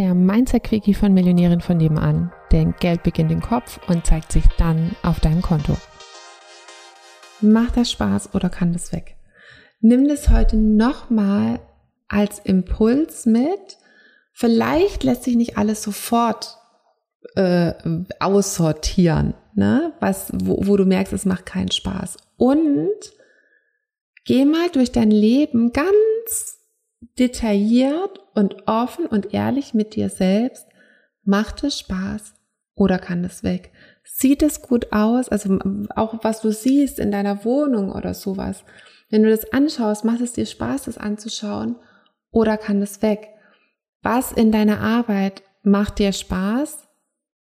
der Mindset-Quickie von Millionären von nebenan. Denn Geld beginnt im Kopf und zeigt sich dann auf deinem Konto. Macht das Spaß oder kann das weg? Nimm das heute nochmal als Impuls mit. Vielleicht lässt sich nicht alles sofort äh, aussortieren, ne? Was, wo, wo du merkst, es macht keinen Spaß. Und geh mal durch dein Leben ganz detailliert und offen und ehrlich mit dir selbst. Macht es Spaß oder kann es weg? Sieht es gut aus? Also auch was du siehst in deiner Wohnung oder sowas. Wenn du das anschaust, macht es dir Spaß, das anzuschauen oder kann es weg? Was in deiner Arbeit macht dir Spaß?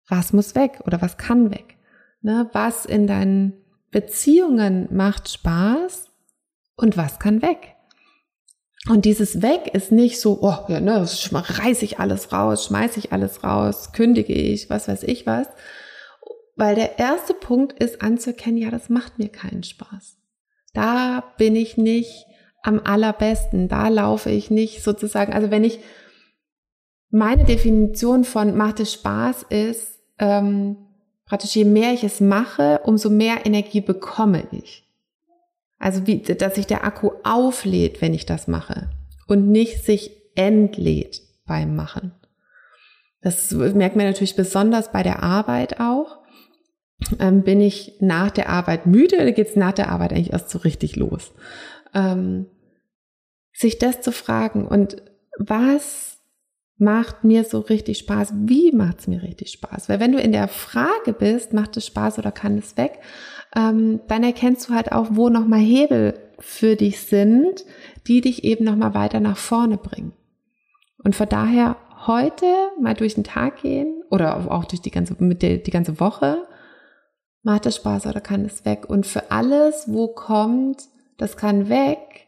Was muss weg oder was kann weg? Ne? Was in deinen Beziehungen macht Spaß und was kann weg? Und dieses Weg ist nicht so, oh, ja, ne, reiß ich alles raus, schmeiß ich alles raus, kündige ich, was weiß ich was. Weil der erste Punkt ist anzuerkennen, ja, das macht mir keinen Spaß. Da bin ich nicht am allerbesten, da laufe ich nicht sozusagen, also wenn ich meine Definition von macht es Spaß ist, ähm, praktisch je mehr ich es mache, umso mehr Energie bekomme ich. Also wie, dass sich der Akku auflädt, wenn ich das mache und nicht sich entlädt beim Machen. Das merkt man natürlich besonders bei der Arbeit auch. Ähm, bin ich nach der Arbeit müde oder geht es nach der Arbeit eigentlich erst so richtig los? Ähm, sich das zu fragen und was macht mir so richtig Spaß? Wie macht es mir richtig Spaß? Weil wenn du in der Frage bist, macht es Spaß oder kann es weg, ähm, dann erkennst du halt auch, wo nochmal Hebel für dich sind, die dich eben nochmal weiter nach vorne bringen. Und von daher heute mal durch den Tag gehen oder auch durch die ganze, mit der, die ganze Woche. Macht es Spaß oder kann es weg? Und für alles, wo kommt, das kann weg,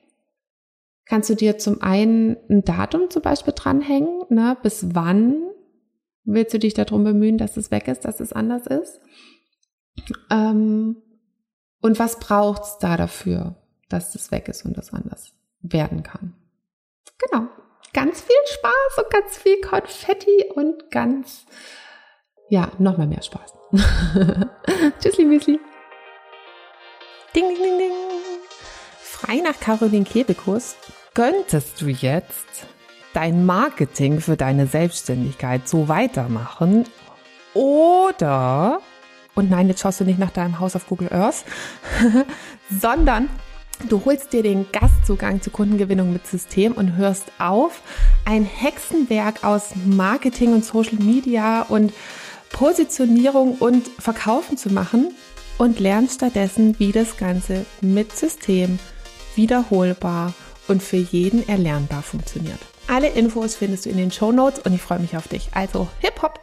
kannst du dir zum einen ein Datum zum Beispiel dranhängen, ne? bis wann willst du dich darum bemühen, dass es weg ist, dass es anders ist. Ähm, und was braucht's da dafür, dass das weg ist und das anders werden kann? Genau. Ganz viel Spaß und ganz viel Konfetti und ganz, ja, nochmal mehr Spaß. Tschüssli, Müsli. Ding, ding, ding, ding. Frei nach Caroline Kebekus könntest du jetzt dein Marketing für deine Selbstständigkeit so weitermachen oder und nein, jetzt schaust du nicht nach deinem Haus auf Google Earth, sondern du holst dir den Gastzugang zur Kundengewinnung mit System und hörst auf, ein Hexenwerk aus Marketing und Social Media und Positionierung und Verkaufen zu machen und lernst stattdessen, wie das Ganze mit System wiederholbar und für jeden erlernbar funktioniert. Alle Infos findest du in den Show Notes und ich freue mich auf dich. Also, hip hop!